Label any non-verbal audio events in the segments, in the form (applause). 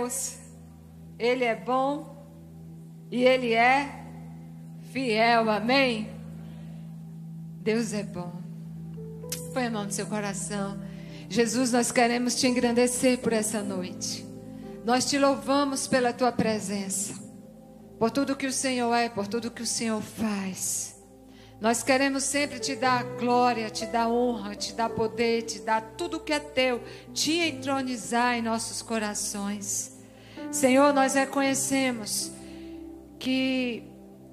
Deus. Ele é bom e ele é fiel. Amém? Deus é bom. Põe a mão no seu coração. Jesus, nós queremos te engrandecer por essa noite. Nós te louvamos pela tua presença, por tudo que o Senhor é, por tudo que o Senhor faz. Nós queremos sempre te dar glória, te dar honra, te dar poder, te dar tudo que é teu, te entronizar em nossos corações. Senhor, nós reconhecemos que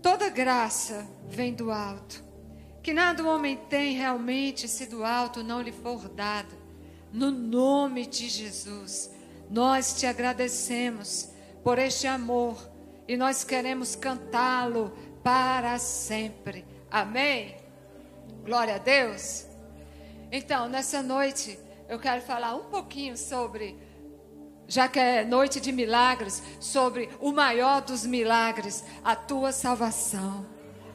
toda graça vem do alto, que nada o homem tem realmente se do alto não lhe for dado. No nome de Jesus, nós te agradecemos por este amor e nós queremos cantá-lo para sempre. Amém? Glória a Deus. Então, nessa noite, eu quero falar um pouquinho sobre, já que é noite de milagres, sobre o maior dos milagres, a tua salvação.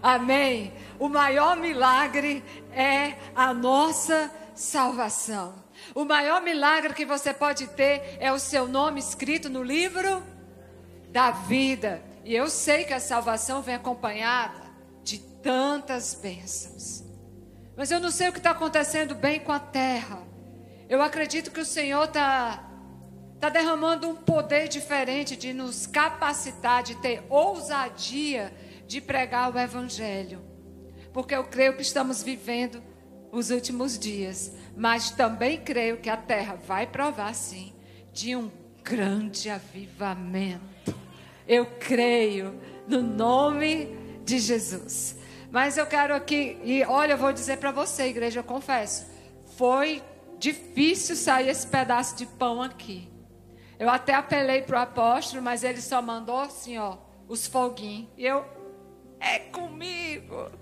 Amém? O maior milagre é a nossa salvação. O maior milagre que você pode ter é o seu nome escrito no livro da vida. E eu sei que a salvação vem acompanhada tantas bênçãos. Mas eu não sei o que está acontecendo bem com a terra. Eu acredito que o Senhor está tá derramando um poder diferente de nos capacitar, de ter ousadia de pregar o Evangelho. Porque eu creio que estamos vivendo os últimos dias. Mas também creio que a terra vai provar, sim, de um grande avivamento. Eu creio no nome de Jesus. Mas eu quero aqui, e olha, eu vou dizer para você, igreja, eu confesso, foi difícil sair esse pedaço de pão aqui. Eu até apelei para o apóstolo, mas ele só mandou assim, ó, os foguinhos. E eu, é comigo.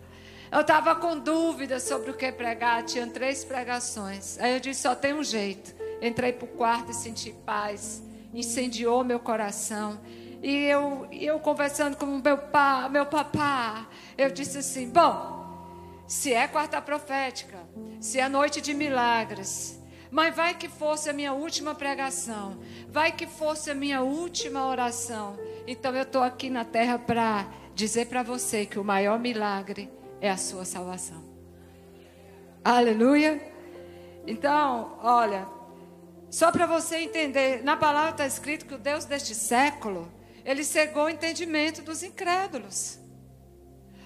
Eu estava com dúvidas sobre o que pregar, tinha três pregações. Aí eu disse, só tem um jeito. Entrei para o quarto e senti paz. Incendiou meu coração. E eu, eu conversando com meu, pá, meu papá, eu disse assim: bom, se é quarta profética, se é noite de milagres, mas vai que fosse a minha última pregação, vai que fosse a minha última oração. Então eu estou aqui na terra para dizer para você que o maior milagre é a sua salvação. Aleluia. Então, olha, só para você entender, na palavra está escrito que o Deus deste século ele cegou o entendimento dos incrédulos.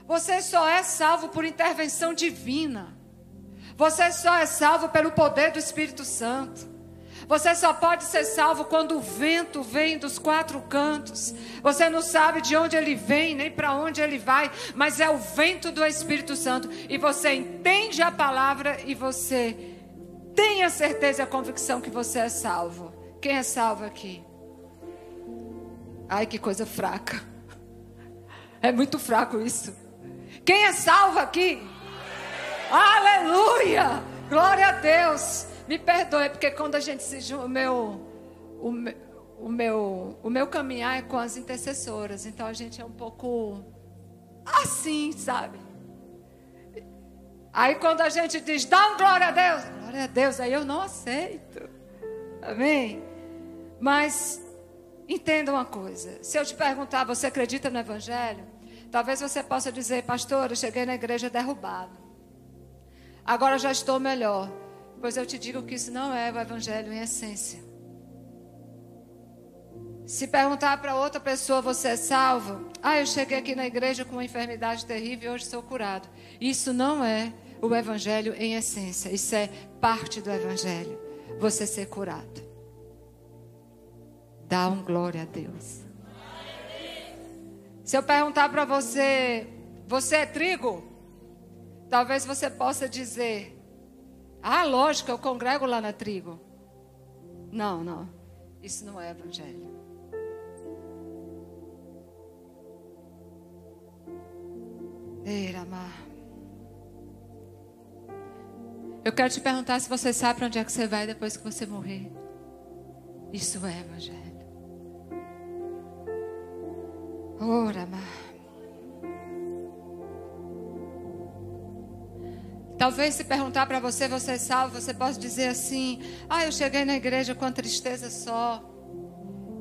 Você só é salvo por intervenção divina. Você só é salvo pelo poder do Espírito Santo. Você só pode ser salvo quando o vento vem dos quatro cantos. Você não sabe de onde ele vem, nem para onde ele vai, mas é o vento do Espírito Santo. E você entende a palavra e você tem a certeza e a convicção que você é salvo. Quem é salvo aqui? Ai, que coisa fraca. (laughs) É muito fraco isso. Quem é salvo aqui? Aleluia! Glória a Deus. Me perdoe, porque quando a gente se junta, o meu, o, meu, o, meu, o meu caminhar é com as intercessoras. Então a gente é um pouco assim, sabe? Aí quando a gente diz, dá um glória a Deus, glória a Deus, aí eu não aceito. Amém? Mas Entenda uma coisa: se eu te perguntar, você acredita no Evangelho? Talvez você possa dizer, pastor, eu cheguei na igreja derrubado. Agora já estou melhor. Pois eu te digo que isso não é o Evangelho em essência. Se perguntar para outra pessoa, você é salvo? Ah, eu cheguei aqui na igreja com uma enfermidade terrível e hoje sou curado. Isso não é o Evangelho em essência. Isso é parte do Evangelho. Você ser curado. Dá um glória a Deus. Se eu perguntar para você, você é trigo? Talvez você possa dizer, ah, lógico, eu congrego lá na trigo. Não, não. Isso não é evangelho. Eu quero te perguntar se você sabe para onde é que você vai depois que você morrer. Isso é evangelho. Ora, Talvez se perguntar para você, você é salvo, você pode dizer assim: Ah, eu cheguei na igreja com tristeza só.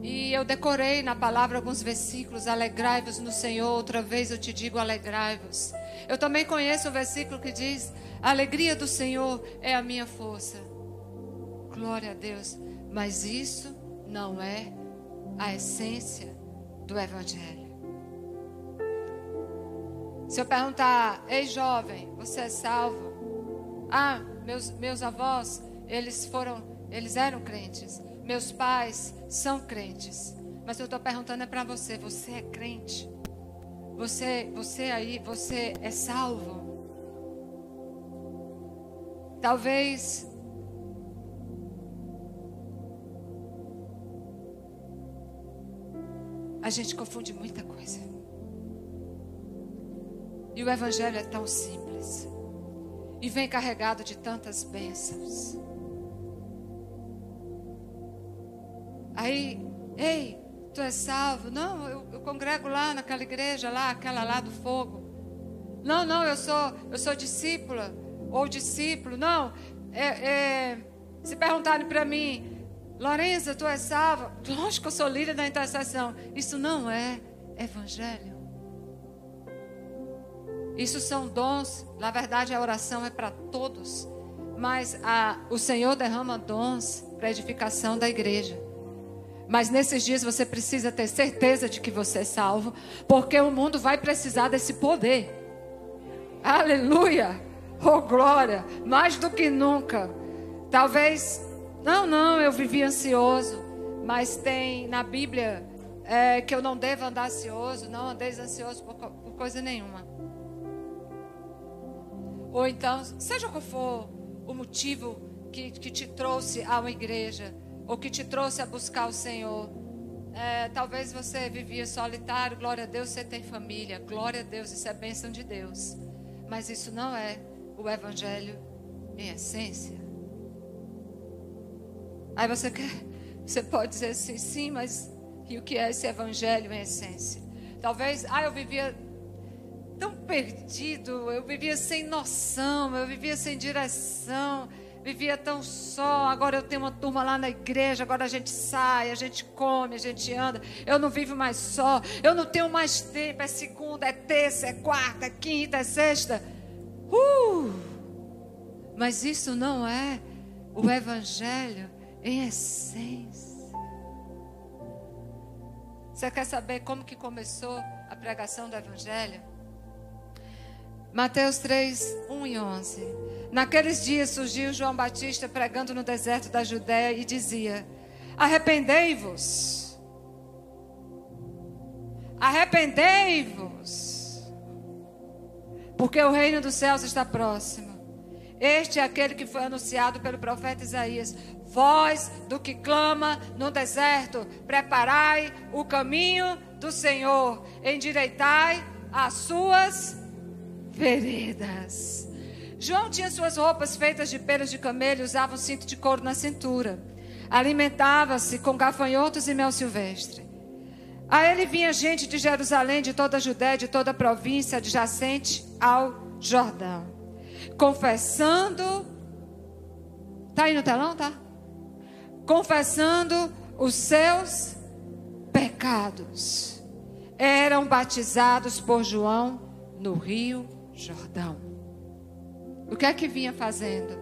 E eu decorei na palavra alguns versículos: alegrai-vos no Senhor. Outra vez eu te digo: alegrai-vos. Eu também conheço o versículo que diz: a alegria do Senhor é a minha força. Glória a Deus. Mas isso não é a essência do Evangelho. Se eu perguntar, ei jovem, você é salvo? Ah, meus, meus avós, eles foram, eles eram crentes. Meus pais são crentes. Mas eu estou perguntando é para você, você é crente? Você, você aí, você é salvo? Talvez a gente confunde muita coisa. E o evangelho é tão simples. E vem carregado de tantas bênçãos. Aí, ei, tu és salvo? Não, eu, eu, congrego lá naquela igreja lá, aquela lá do fogo. Não, não, eu sou, eu sou discípula ou discípulo. Não, é, é, se perguntarem para mim, Lorenza, tu és salva? Lógico que eu sou líder da intercessão. Isso não é evangelho. Isso são dons. Na verdade, a oração é para todos. Mas a, o Senhor derrama dons para edificação da igreja. Mas nesses dias você precisa ter certeza de que você é salvo, porque o mundo vai precisar desse poder. Aleluia! Oh glória! Mais do que nunca. Talvez, não, não, eu vivi ansioso, mas tem na Bíblia é, que eu não devo andar ansioso, não andeis ansioso por, por coisa nenhuma. Ou então, seja qual for o motivo que, que te trouxe a uma igreja, ou que te trouxe a buscar o Senhor. É, talvez você vivia solitário, glória a Deus, você tem família, glória a Deus, isso é bênção de Deus. Mas isso não é o Evangelho em essência. Aí você quer, você pode dizer assim, sim, mas e o que é esse Evangelho em essência? Talvez, ah, eu vivia perdido, eu vivia sem noção, eu vivia sem direção vivia tão só. Agora eu tenho uma turma lá na igreja. Agora a gente sai, a gente come, a gente anda. Eu não vivo mais só. Eu não tenho mais tempo. É segunda, é terça, é quarta, é quinta, é sexta. Uh! Mas isso não é o evangelho em essência. Você quer saber como que começou a pregação do evangelho? Mateus 3, 1 e 11. Naqueles dias surgiu João Batista pregando no deserto da Judéia e dizia: Arrependei-vos. Arrependei-vos. Porque o reino dos céus está próximo. Este é aquele que foi anunciado pelo profeta Isaías. Voz do que clama no deserto, preparai o caminho do Senhor, endireitai as suas veredas. João tinha suas roupas feitas de pelos de camelo e usava um cinto de couro na cintura. Alimentava-se com gafanhotos e mel silvestre. A ele vinha gente de Jerusalém, de toda a Judéia, de toda a província adjacente ao Jordão, confessando. Tá aí no telão, tá? Confessando os seus pecados. Eram batizados por João no rio Jordão. O que é que vinha fazendo?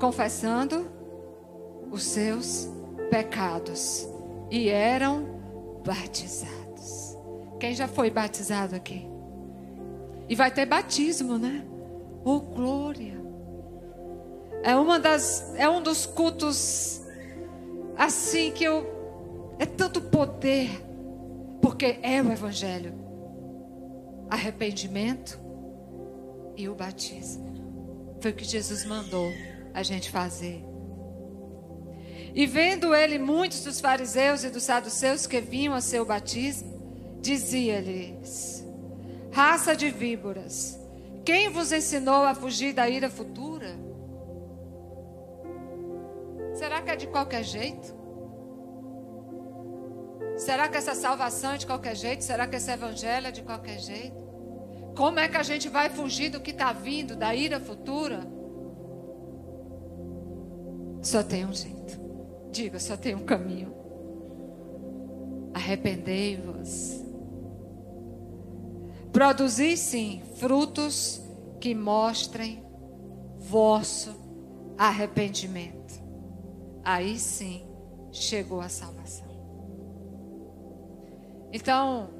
Confessando os seus pecados e eram batizados. Quem já foi batizado aqui? E vai ter batismo, né? Oh glória! É uma das é um dos cultos assim que eu é tanto poder porque é o evangelho. Arrependimento, e o batismo. Foi o que Jesus mandou a gente fazer. E vendo ele muitos dos fariseus e dos saduceus que vinham a seu batismo, dizia-lhes: Raça de víboras, quem vos ensinou a fugir da ira futura? Será que é de qualquer jeito? Será que essa salvação é de qualquer jeito? Será que esse evangelho é de qualquer jeito? Como é que a gente vai fugir do que está vindo, da ira futura? Só tem um jeito. Diga, só tem um caminho. arrependei-vos. Produzi sim frutos que mostrem vosso arrependimento. Aí sim chegou a salvação. Então,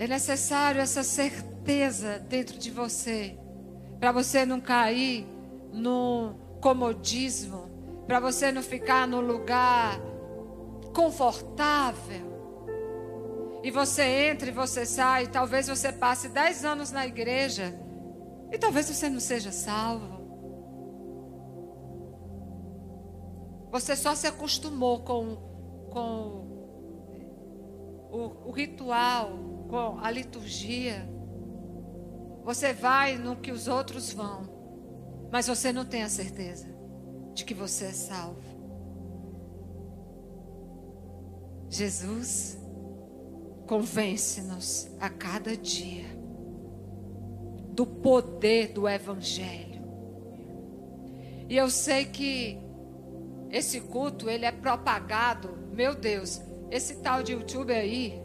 é necessário essa certeza dentro de você, para você não cair no comodismo, para você não ficar no lugar confortável. E você entra e você sai, talvez você passe dez anos na igreja e talvez você não seja salvo. Você só se acostumou com, com o, o ritual, com a liturgia. Você vai no que os outros vão, mas você não tem a certeza de que você é salvo. Jesus convence-nos a cada dia do poder do Evangelho. E eu sei que esse culto ele é propagado, meu Deus, esse tal de YouTube aí,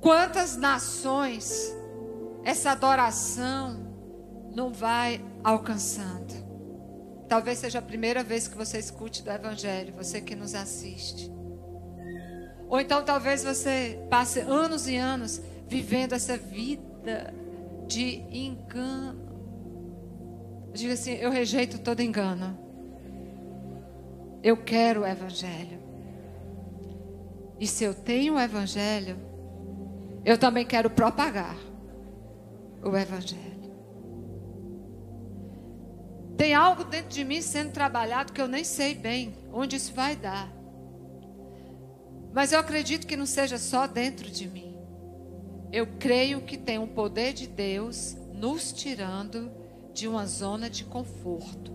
quantas nações essa adoração não vai alcançando. Talvez seja a primeira vez que você escute do Evangelho, você que nos assiste. Ou então talvez você passe anos e anos vivendo essa vida de engano. Diga assim: eu rejeito todo engano. Eu quero o Evangelho. E se eu tenho o Evangelho, eu também quero propagar o Evangelho. Tem algo dentro de mim sendo trabalhado que eu nem sei bem onde isso vai dar. Mas eu acredito que não seja só dentro de mim. Eu creio que tem um poder de Deus nos tirando de uma zona de conforto.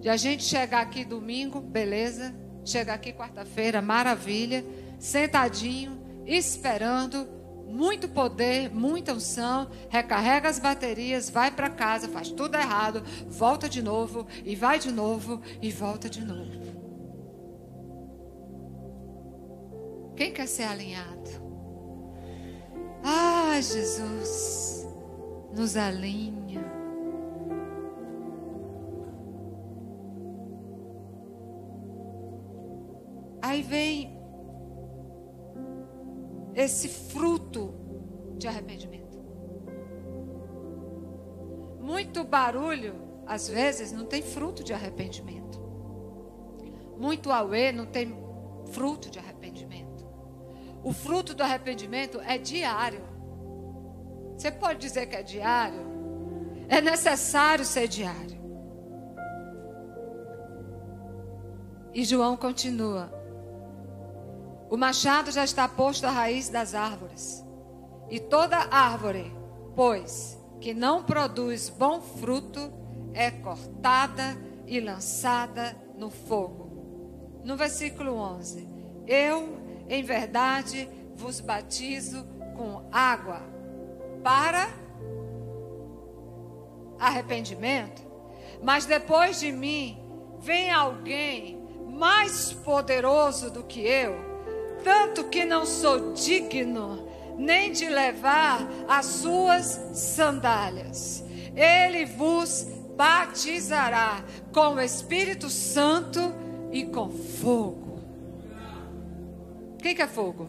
De a gente chegar aqui domingo, beleza? Chegar aqui quarta-feira, maravilha. Sentadinho, esperando muito poder, muita unção, recarrega as baterias, vai para casa, faz tudo errado, volta de novo e vai de novo e volta de novo. Quem quer ser alinhado? Ah, Jesus, nos alinha. Esse fruto de arrependimento. Muito barulho, às vezes, não tem fruto de arrependimento. Muito auê não tem fruto de arrependimento. O fruto do arrependimento é diário. Você pode dizer que é diário? É necessário ser diário. E João continua: O machado já está posto à raiz das árvores, e toda árvore, pois, que não produz bom fruto, é cortada e lançada no fogo. No versículo 11: Eu em verdade vos batizo com água para arrependimento, mas depois de mim vem alguém mais poderoso do que eu, tanto que não sou digno nem de levar as suas sandálias. Ele vos batizará com o Espírito Santo e com fogo. Quem quer fogo?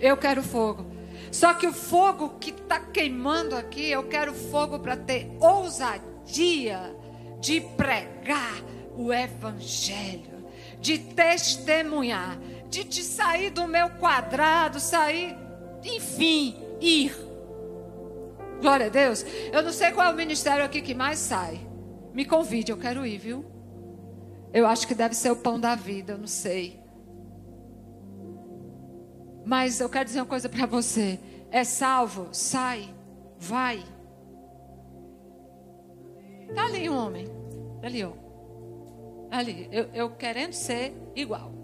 Eu quero fogo. Só que o fogo que está queimando aqui, eu quero fogo para ter ousadia de pregar o Evangelho, de testemunhar, de te sair do meu quadrado, sair, enfim, ir. Glória a Deus. Eu não sei qual é o ministério aqui que mais sai. Me convide, eu quero ir, viu? Eu acho que deve ser o pão da vida, eu não sei. Mas eu quero dizer uma coisa para você: é salvo, sai, vai. Está ali um homem, tá ali, ó. Ali, eu, eu querendo ser igual.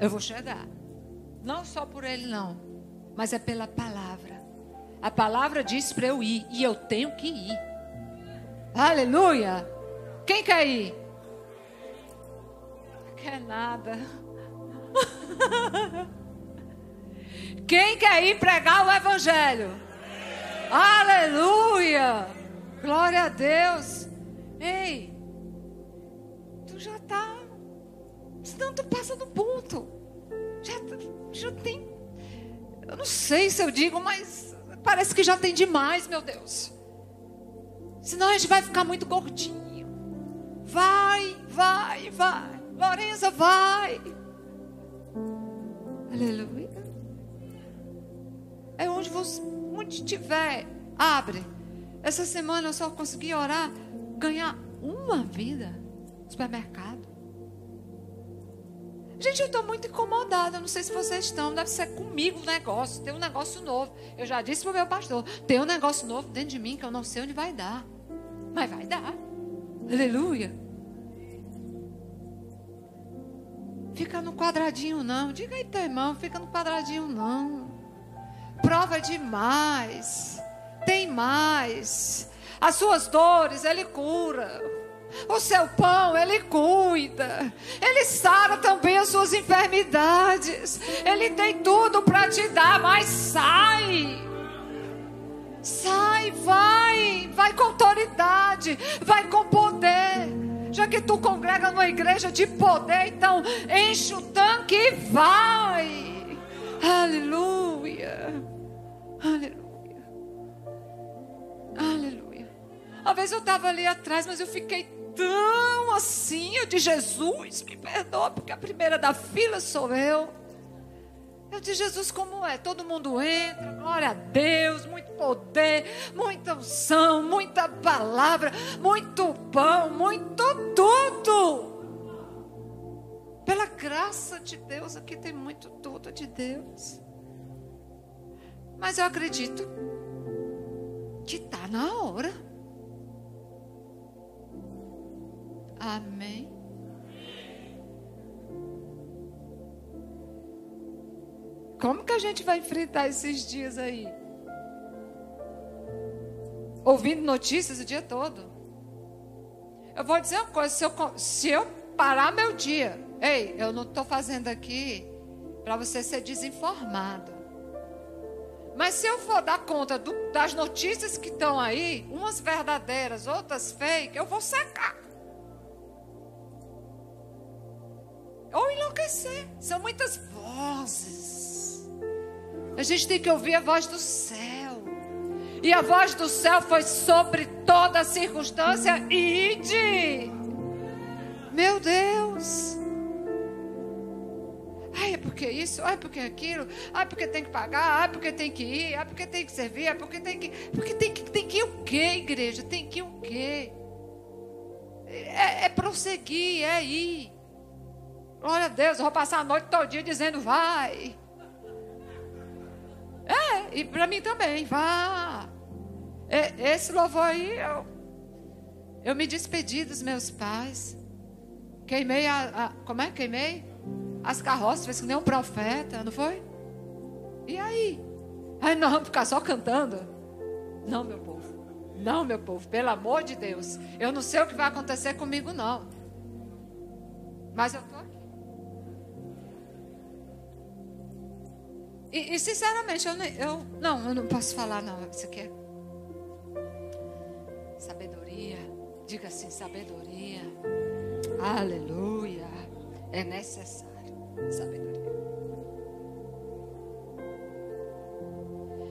Eu vou chegar. Não só por ele, não, mas é pela palavra. A palavra diz para eu ir e eu tenho que ir. Aleluia! Quem quer ir? quer nada. (laughs) Quem quer ir pregar o Evangelho? Aleluia! Glória a Deus. Ei, tu já está. Senão tu passa do ponto. Já, já tem. Eu não sei se eu digo, mas parece que já tem demais, meu Deus. Senão a gente vai ficar muito gordinho. Vai, vai, vai. Lorenza, vai. Aleluia. É onde você, onde estiver, abre. Essa semana eu só consegui orar, ganhar uma vida supermercado. Gente, eu estou muito incomodada. Não sei se vocês estão. Deve ser comigo o negócio. Tem um negócio novo. Eu já disse para o meu pastor: tem um negócio novo dentro de mim que eu não sei onde vai dar. Mas vai dar. Aleluia. Fica no quadradinho, não. Diga aí, teu irmão: fica no quadradinho, não. Prova demais. Tem mais. As suas dores, Ele cura. O seu pão, Ele cuida. Ele sara também as suas enfermidades. Ele tem tudo para te dar, mas sai. Sai, vai. Vai com autoridade. Vai com poder. Já que tu congrega numa igreja de poder, então enche o tanque e vai. Aleluia. Aleluia. Aleluia. Uma vez eu estava ali atrás, mas eu fiquei tão assim, eu de Jesus, me perdoa, porque a primeira da fila sou eu. Eu disse, Jesus, como é? Todo mundo entra, glória a Deus, muito poder, muita unção, muita palavra, muito pão, muito tudo. Pela graça de Deus, aqui tem muito tudo de Deus. Mas eu acredito que está na hora. Amém. Como que a gente vai enfrentar esses dias aí? Ouvindo notícias o dia todo. Eu vou dizer uma coisa: se eu, se eu parar meu dia, ei, eu não estou fazendo aqui para você ser desinformado. Mas se eu for dar conta do, das notícias que estão aí, umas verdadeiras, outras fake, eu vou secar. Ou enlouquecer. São muitas vozes. A gente tem que ouvir a voz do céu. E a voz do céu foi sobre toda circunstância. Ide. Meu Deus. Ai, é porque isso, ai, porque aquilo, ai, porque tem que pagar, ai, porque tem que ir, ai, porque tem que servir, ai, porque tem que. Porque tem que, tem que ir o quê, igreja? Tem que ir o quê? É, é prosseguir, é ir. Glória a Deus, eu vou passar a noite dia dizendo, vai. É, e para mim também, vá. Esse louvor aí, eu, eu me despedi dos meus pais. Queimei a, a como é? Queimei as carroças, fez que nem um profeta, não foi? E aí? Aí nós vamos ficar só cantando? Não, meu povo. Não, meu povo, pelo amor de Deus. Eu não sei o que vai acontecer comigo, não. Mas eu estou aqui. E, e sinceramente, eu, eu, não, eu não posso falar, não. Isso aqui é sabedoria. Diga assim: sabedoria. Aleluia. É necessário sabedoria.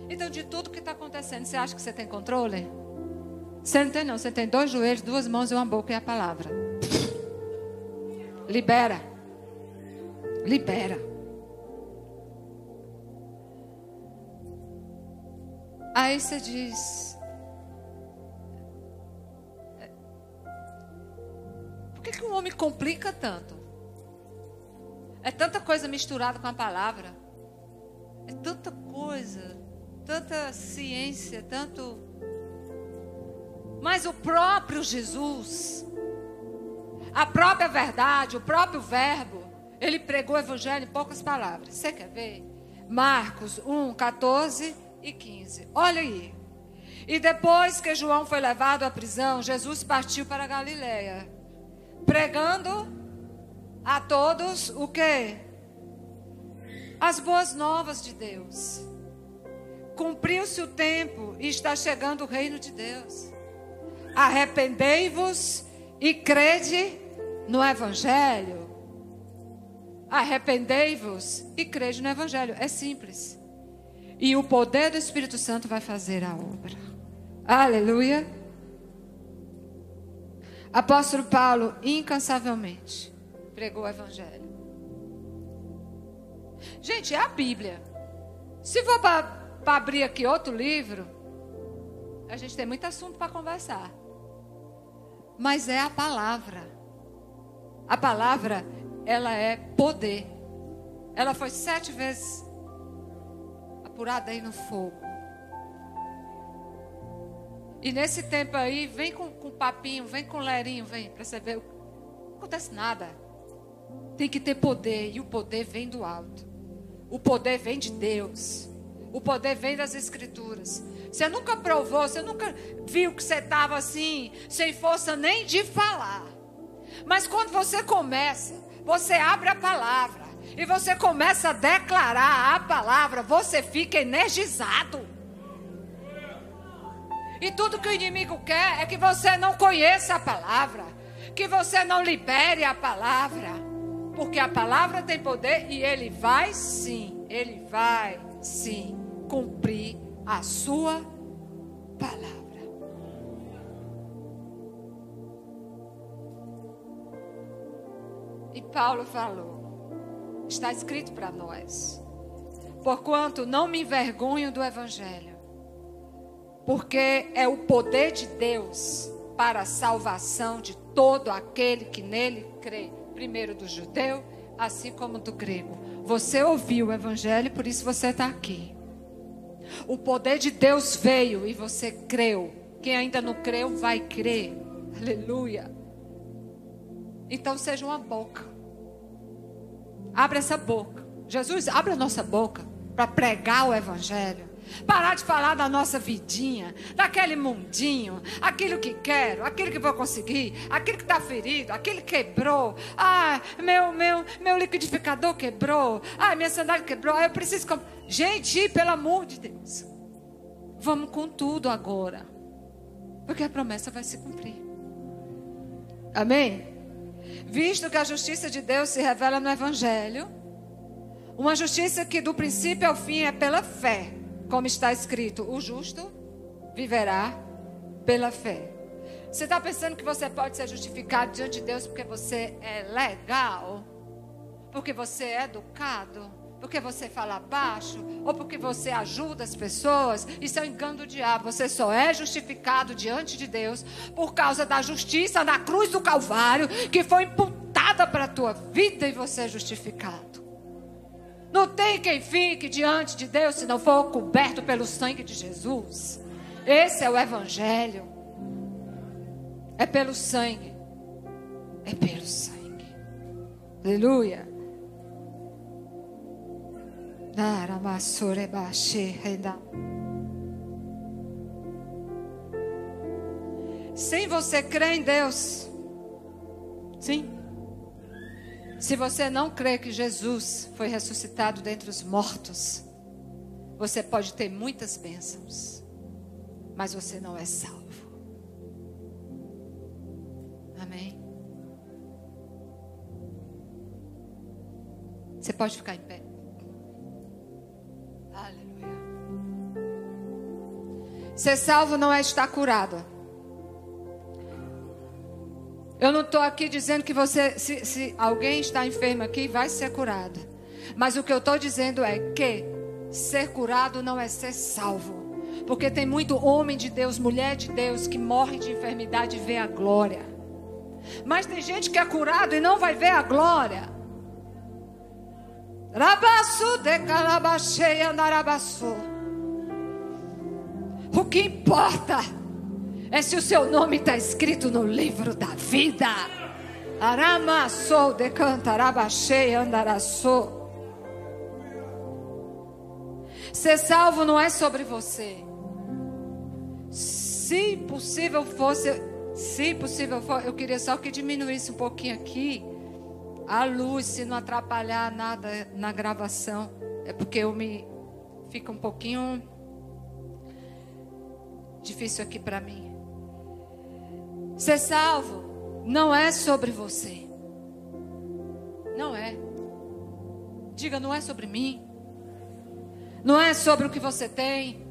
Então, de tudo que está acontecendo, você acha que você tem controle? Você não tem, não. Você tem dois joelhos, duas mãos e uma boca e a palavra. Libera. Libera. Aí você diz: Por que, que um homem complica tanto? É tanta coisa misturada com a palavra. É tanta coisa, tanta ciência, tanto. Mas o próprio Jesus, a própria verdade, o próprio Verbo, ele pregou o Evangelho em poucas palavras. Você quer ver? Marcos 1, 14 e 15. Olha aí. E depois que João foi levado à prisão, Jesus partiu para Galiléia, pregando a todos o que? As boas novas de Deus. Cumpriu-se o tempo e está chegando o reino de Deus. Arrependei-vos e crede no Evangelho. Arrependei-vos e crede no Evangelho. É simples. E o poder do Espírito Santo vai fazer a obra. Aleluia. Apóstolo Paulo, incansavelmente, pregou o Evangelho. Gente, é a Bíblia. Se for para abrir aqui outro livro, a gente tem muito assunto para conversar. Mas é a palavra. A palavra, ela é poder. Ela foi sete vezes apurada aí no fogo. E nesse tempo aí, vem com, com papinho, vem com lerinho, vem, para você ver. Não acontece nada. Tem que ter poder, e o poder vem do alto. O poder vem de Deus. O poder vem das Escrituras. Você nunca provou, você nunca viu que você estava assim, sem força nem de falar. Mas quando você começa, você abre a palavra e você começa a declarar a palavra, você fica energizado. E tudo que o inimigo quer é que você não conheça a palavra, que você não libere a palavra, porque a palavra tem poder e ele vai sim, ele vai sim cumprir a sua palavra. E Paulo falou, está escrito para nós: Porquanto não me envergonho do evangelho, porque é o poder de Deus para a salvação de todo aquele que nele crê, primeiro do judeu, assim como do grego. Você ouviu o evangelho, por isso você está aqui. O poder de Deus veio e você creu. Quem ainda não creu, vai crer. Aleluia. Então seja uma boca. Abra essa boca. Jesus, abre a nossa boca para pregar o Evangelho. Parar de falar da nossa vidinha, daquele mundinho, aquilo que quero, aquilo que vou conseguir, aquilo que está ferido, aquele que quebrou. Ah, meu, meu, meu liquidificador quebrou. Ah, minha sandália quebrou. Ah, eu preciso. Gente, pelo amor de Deus. Vamos com tudo agora. Porque a promessa vai se cumprir. Amém? Visto que a justiça de Deus se revela no Evangelho, uma justiça que do princípio ao fim é pela fé, como está escrito: o justo viverá pela fé. Você está pensando que você pode ser justificado diante de Deus porque você é legal? Porque você é educado? Porque você fala baixo ou porque você ajuda as pessoas, isso é um engano do diabo. Você só é justificado diante de Deus por causa da justiça na cruz do Calvário que foi imputada para a tua vida e você é justificado. Não tem quem fique diante de Deus se não for coberto pelo sangue de Jesus. Esse é o Evangelho. É pelo sangue. É pelo sangue. Aleluia. Sem você crer em Deus, sim. Se você não crê que Jesus foi ressuscitado dentre os mortos, você pode ter muitas bênçãos, mas você não é salvo. Amém? Você pode ficar em pé. Ser salvo não é estar curado. Eu não estou aqui dizendo que você, se, se, alguém está enfermo aqui, vai ser curado. Mas o que eu estou dizendo é que ser curado não é ser salvo. Porque tem muito homem de Deus, mulher de Deus, que morre de enfermidade e vê a glória. Mas tem gente que é curado e não vai ver a glória. Rabaçu de carabacheia narabaçu. O que importa é se o seu nome está escrito no livro da vida. Aramassou de cantarabachei andaraçou. Ser salvo não é sobre você. Se possível fosse, se possível for, eu queria só que diminuísse um pouquinho aqui a luz, se não atrapalhar nada na gravação, é porque eu me fica um pouquinho difícil aqui para mim. Ser salvo não é sobre você. Não é. Diga, não é sobre mim. Não é sobre o que você tem.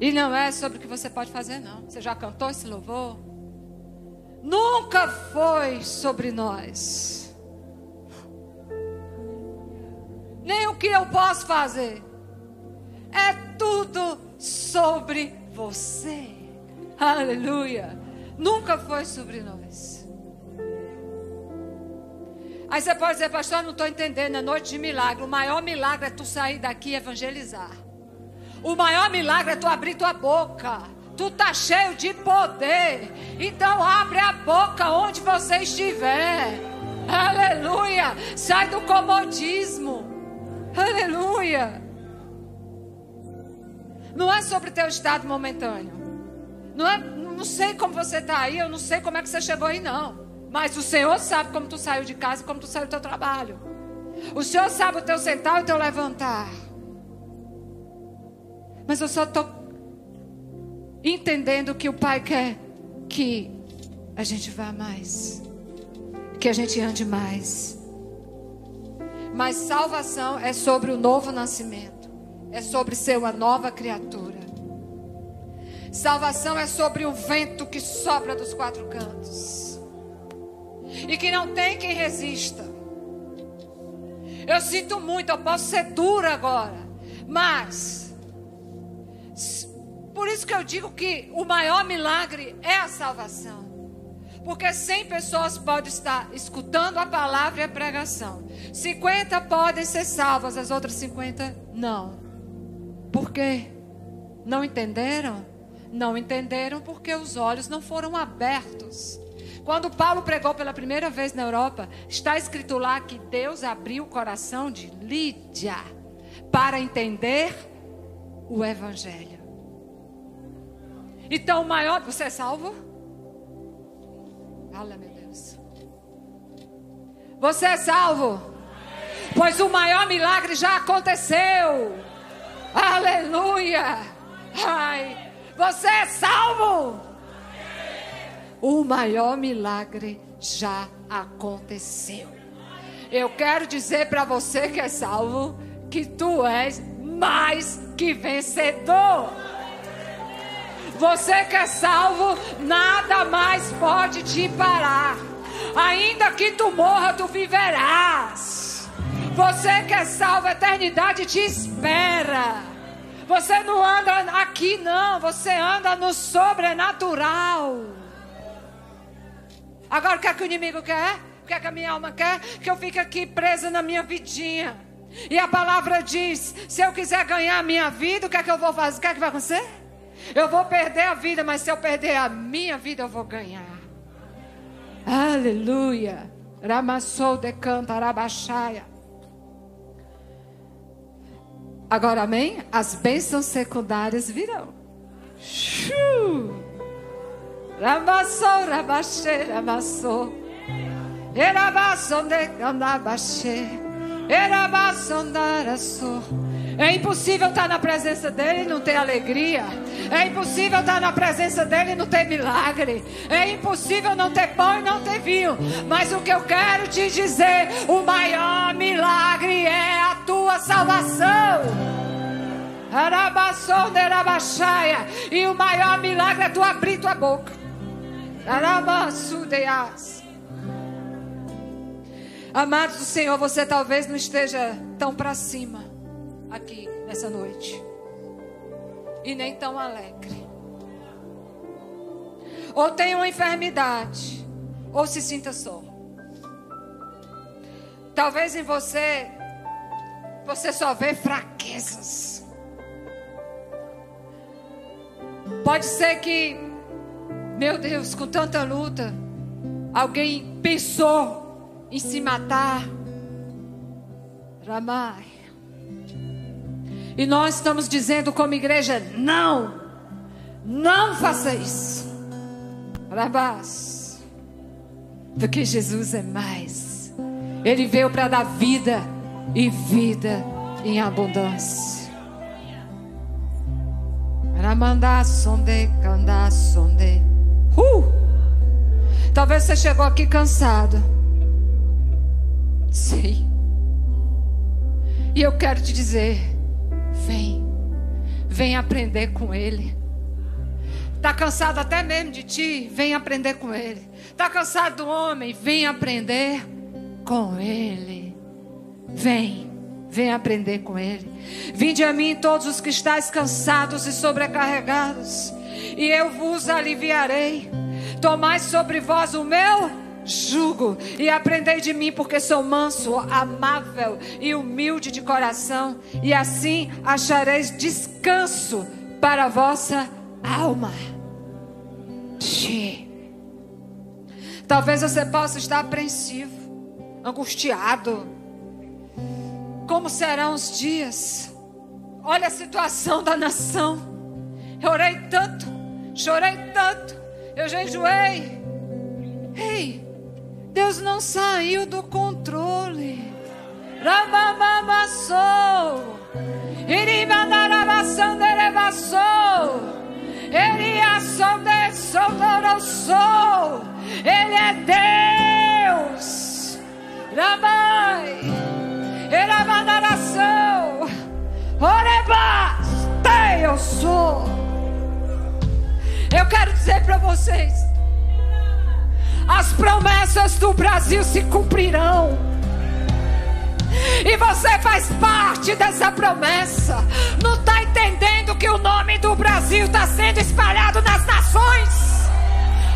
E não é sobre o que você pode fazer, não. Você já cantou esse louvor? Nunca foi sobre nós. Nem o que eu posso fazer. É tudo sobre você. Aleluia. Nunca foi sobre nós. Aí você pode dizer, pastor, não estou entendendo. É noite de milagre. O maior milagre é tu sair daqui e evangelizar. O maior milagre é tu abrir tua boca. Tu tá cheio de poder. Então abre a boca onde você estiver. Aleluia. Sai do comodismo. Aleluia. Não é sobre teu estado momentâneo. Não é, não sei como você está aí, eu não sei como é que você chegou aí não. Mas o Senhor sabe como tu saiu de casa e como tu saiu do teu trabalho. O Senhor sabe o teu sentar e o teu levantar. Mas eu só estou entendendo que o Pai quer que a gente vá mais. Que a gente ande mais. Mas salvação é sobre o novo nascimento. É sobre ser uma nova criatura. Salvação é sobre o vento que sopra dos quatro cantos. E que não tem quem resista. Eu sinto muito, eu posso ser dura agora. Mas por isso que eu digo que o maior milagre é a salvação. Porque 100 pessoas podem estar escutando a palavra e a pregação. 50 podem ser salvas, as outras 50 não. Por quê? Não entenderam? Não entenderam porque os olhos não foram abertos. Quando Paulo pregou pela primeira vez na Europa, está escrito lá que Deus abriu o coração de Lídia para entender o Evangelho. Então, o maior. Você é salvo? Fala, meu Deus. Você é salvo? Pois o maior milagre já aconteceu. Aleluia. Ai, você é salvo? O maior milagre já aconteceu. Eu quero dizer para você que é salvo que tu és mais que vencedor. Você que é salvo, nada mais pode te parar. Ainda que tu morra, tu viverás. Você que é salvo, a eternidade te espera. Você não anda aqui, não. Você anda no sobrenatural. Agora, o que é que o inimigo quer? O que é que a minha alma quer? Que eu fique aqui presa na minha vidinha. E a palavra diz: se eu quiser ganhar a minha vida, o que é que eu vou fazer? O que é que vai acontecer? Eu vou perder a vida, mas se eu perder a minha vida, eu vou ganhar. Aleluia. Ramassou de canta, arabaxaia. Agora, amém? As bênçãos secundárias virão. Ramassou, rabaxê, ramassou. Erabassou de canta, é impossível estar na presença dele e não ter alegria. É impossível estar na presença dele e não ter milagre. É impossível não ter pão e não ter vinho. Mas o que eu quero te dizer: o maior milagre é a tua salvação. E o maior milagre é tu abrir tua boca. Amados do Senhor, você talvez não esteja tão para cima aqui nessa noite. E nem tão alegre. Ou tem uma enfermidade, ou se sinta só. Talvez em você você só vê fraquezas. Pode ser que, meu Deus, com tanta luta, alguém pensou em se matar. Ramai. E nós estamos dizendo como igreja: não, não faça isso. Rabás. Porque Jesus é mais Ele veio para dar vida e vida em abundância. Ramandá, sonde, candá, sonde. Uh! Talvez você chegou aqui cansado. Sim. E eu quero te dizer: vem, vem aprender com Ele. Está cansado até mesmo de ti? Vem aprender com Ele. Está cansado do homem? Vem aprender com Ele. Vem, vem aprender com Ele. Vinde a mim todos os que estáis cansados e sobrecarregados, e eu vos aliviarei. Tomai sobre vós o meu jugo e aprendei de mim, porque sou manso, amável e humilde de coração, e assim achareis descanso para a vossa alma. Talvez você possa estar apreensivo, angustiado. Como serão os dias? Olha a situação da nação. Eu orei tanto, chorei tanto, eu jejuei. Ei, Deus não saiu do controle. Ramamamassou. Irimandarabassanderebassou. Ele sou. Ele é Deus. Ramai. Eramadaração. Orebas. Eu sou. Eu quero dizer para vocês: as promessas do Brasil se cumprirão. E você faz parte dessa promessa. Não está entendendo que o nome do Brasil está sendo espalhado nas nações.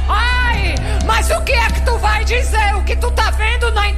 Ai, mas o que é que tu vai dizer? O que tu tá vendo na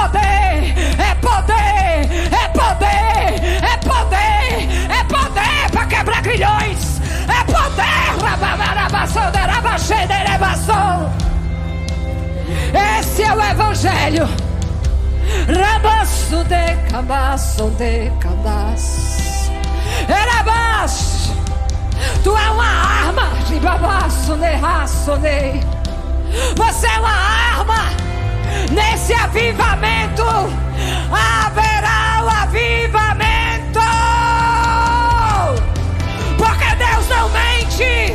poder, é poder, é poder, é poder, é poder para quebrar grilhões. É poder. Esse é o Evangelho. Rabaço de cabaço de cabaço. Erabas. Tu é uma arma. Ribabaço de raço de. Você é uma arma. Nesse avivamento haverá o avivamento. Porque Deus não mente.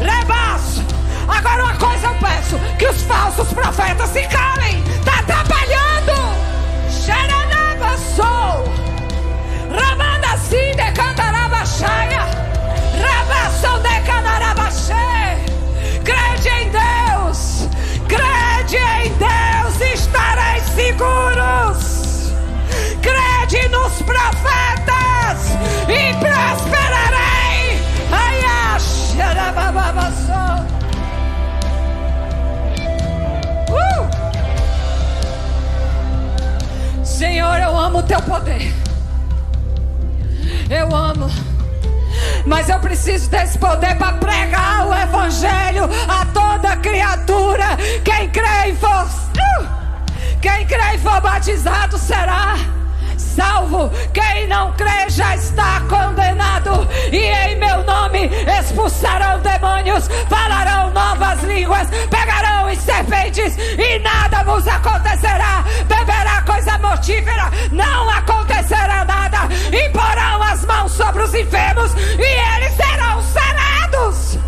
Rebaço. Agora uma coisa eu peço: que os falsos profetas se calem. Está atrapalhando. Xeranabassou. Ramanda Cinde Cantarabaxaia. Teu poder. Eu amo. Mas eu preciso desse poder para pregar o evangelho a toda criatura. Quem crê e for, quem crê e for batizado será salvo. Quem não crê já está condenado. E em meu nome expulsarão demônios, falarão novas línguas, pegarão serpentes e nada vos acontecerá. Beberá coisa mortífera, não acontecerá nada. Imporão as mãos sobre os enfermos e eles serão sarados.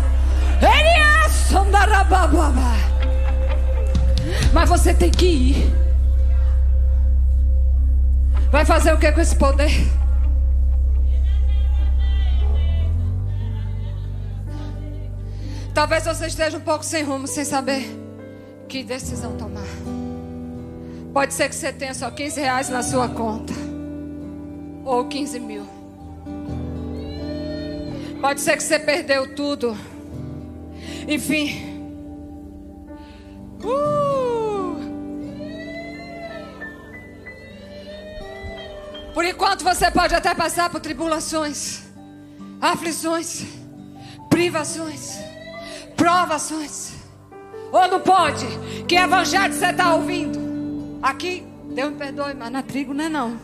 Mas você tem que ir. Vai fazer o que com esse poder? Talvez você esteja um pouco sem rumo, sem saber que decisão tomar. Pode ser que você tenha só 15 reais na sua conta, ou 15 mil. Pode ser que você perdeu tudo. Enfim. Uh! Por enquanto você pode até passar por tribulações, aflições, privações, provações. Ou não pode? Que evangelho você está ouvindo? Aqui, Deus me perdoe, mas na trigo não é não.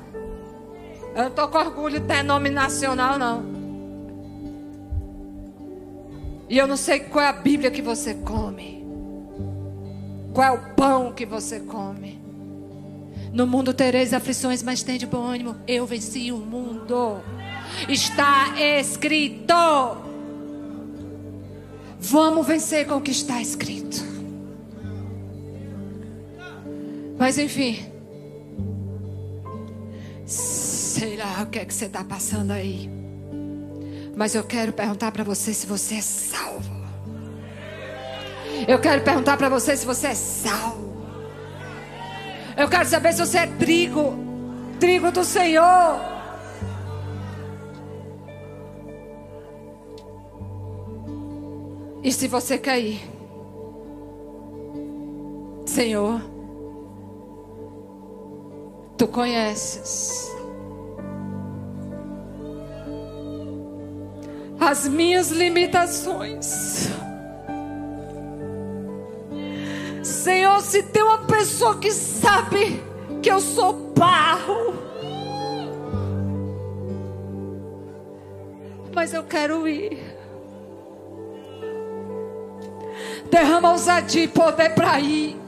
Eu não estou com orgulho denominacional, não. E eu não sei qual é a Bíblia que você come. Qual é o pão que você come. No mundo tereis aflições, mas tem de bom ânimo. Eu venci o mundo. Está escrito. Vamos vencer com o que está escrito. Mas enfim. Sei lá o que é que você está passando aí. Mas eu quero perguntar para você se você é salvo. Eu quero perguntar para você se você é salvo. Eu quero saber se você é trigo, trigo do Senhor. E se você cair, Senhor, tu conheces as minhas limitações. Senhor, se tem uma pessoa que sabe que eu sou barro, mas eu quero ir. Derrama ousadia e poder para ir.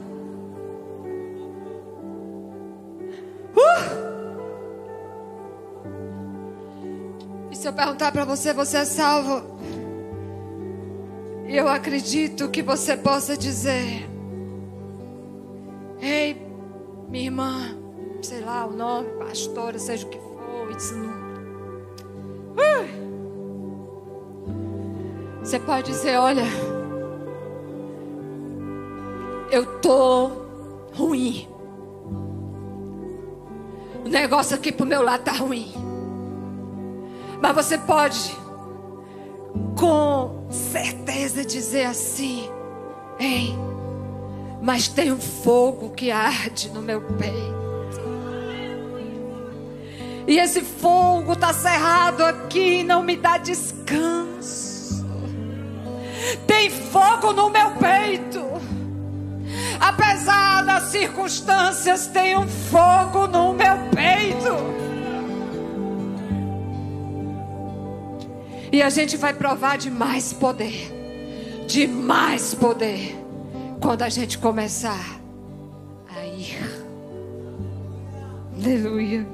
Uh! E se eu perguntar para você, você é salvo? Eu acredito que você possa dizer. Ei, minha irmã, sei lá o nome, pastora, seja o que for, isso não. Você pode dizer, olha, eu tô ruim. O negócio aqui pro meu lado tá ruim. Mas você pode com certeza dizer assim: Ei, mas tem um fogo que arde no meu peito. E esse fogo está cerrado aqui, não me dá descanso. Tem fogo no meu peito. Apesar das circunstâncias, tem um fogo no meu peito. E a gente vai provar de mais poder. De mais poder quando a gente começar a ir. Aleluia.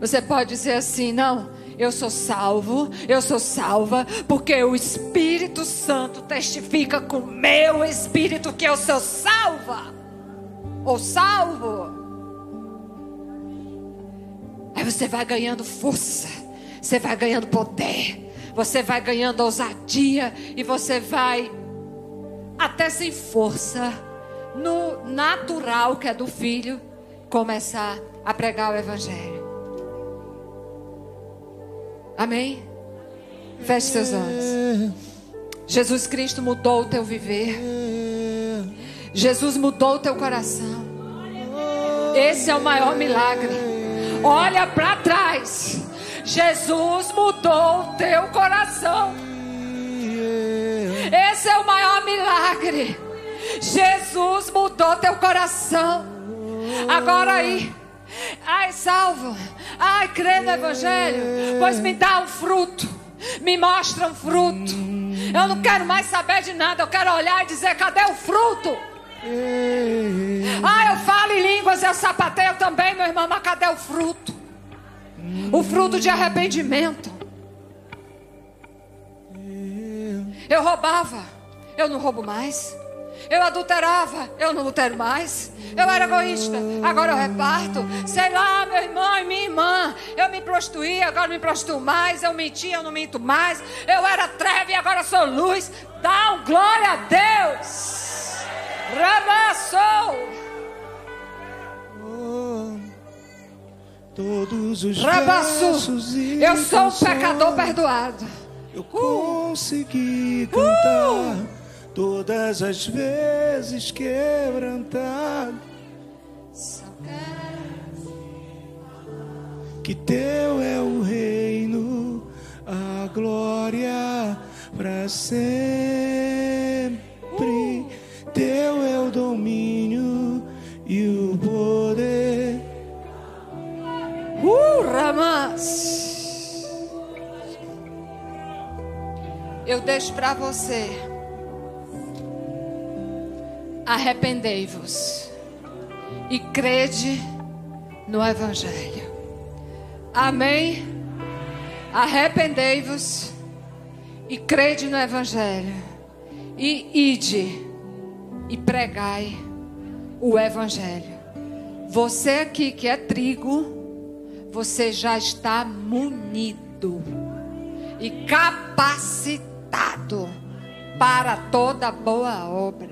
Você pode dizer assim: não, eu sou salvo, eu sou salva, porque o Espírito Santo testifica com meu espírito que eu sou salva ou salvo. Aí você vai ganhando força, você vai ganhando poder, você vai ganhando ousadia e você vai até sem força, no natural que é do filho, começar a pregar o evangelho. Amém? Feche seus olhos. Jesus Cristo mudou o teu viver. Jesus mudou o teu coração. Esse é o maior milagre. Olha para trás. Jesus mudou o teu coração. Esse é o maior milagre. Jesus mudou teu coração. Agora aí. Ai, salvo. Ai, crê no Evangelho. Pois me dá um fruto. Me mostra um fruto. Eu não quero mais saber de nada. Eu quero olhar e dizer: cadê o fruto? Ah, eu falo em línguas, eu sapateio também, meu irmão, mas cadê o fruto? O fruto de arrependimento. Eu roubava, eu não roubo mais. Eu adulterava, eu não adultero mais. Eu era egoísta, agora eu reparto. Sei lá, meu irmão e minha irmã. Eu me prostituía, agora não me prostituo mais. Eu mentia, eu não minto mais. Eu era treve, agora sou luz. Dá um glória a Deus. Rabassou. Todos os Rabassu. Eu sou um pecador perdoado eu consegui cantar uh! Todas as vezes quebrantado. que teu é o reino, a glória para sempre. Teu é o domínio e o poder. Uh, Ramas. Eu deixo para você. Arrependei-vos e crede no Evangelho. Amém? Arrependei-vos e crede no Evangelho. E ide e pregai o Evangelho. Você aqui que é trigo, você já está munido e capacitado para toda boa obra.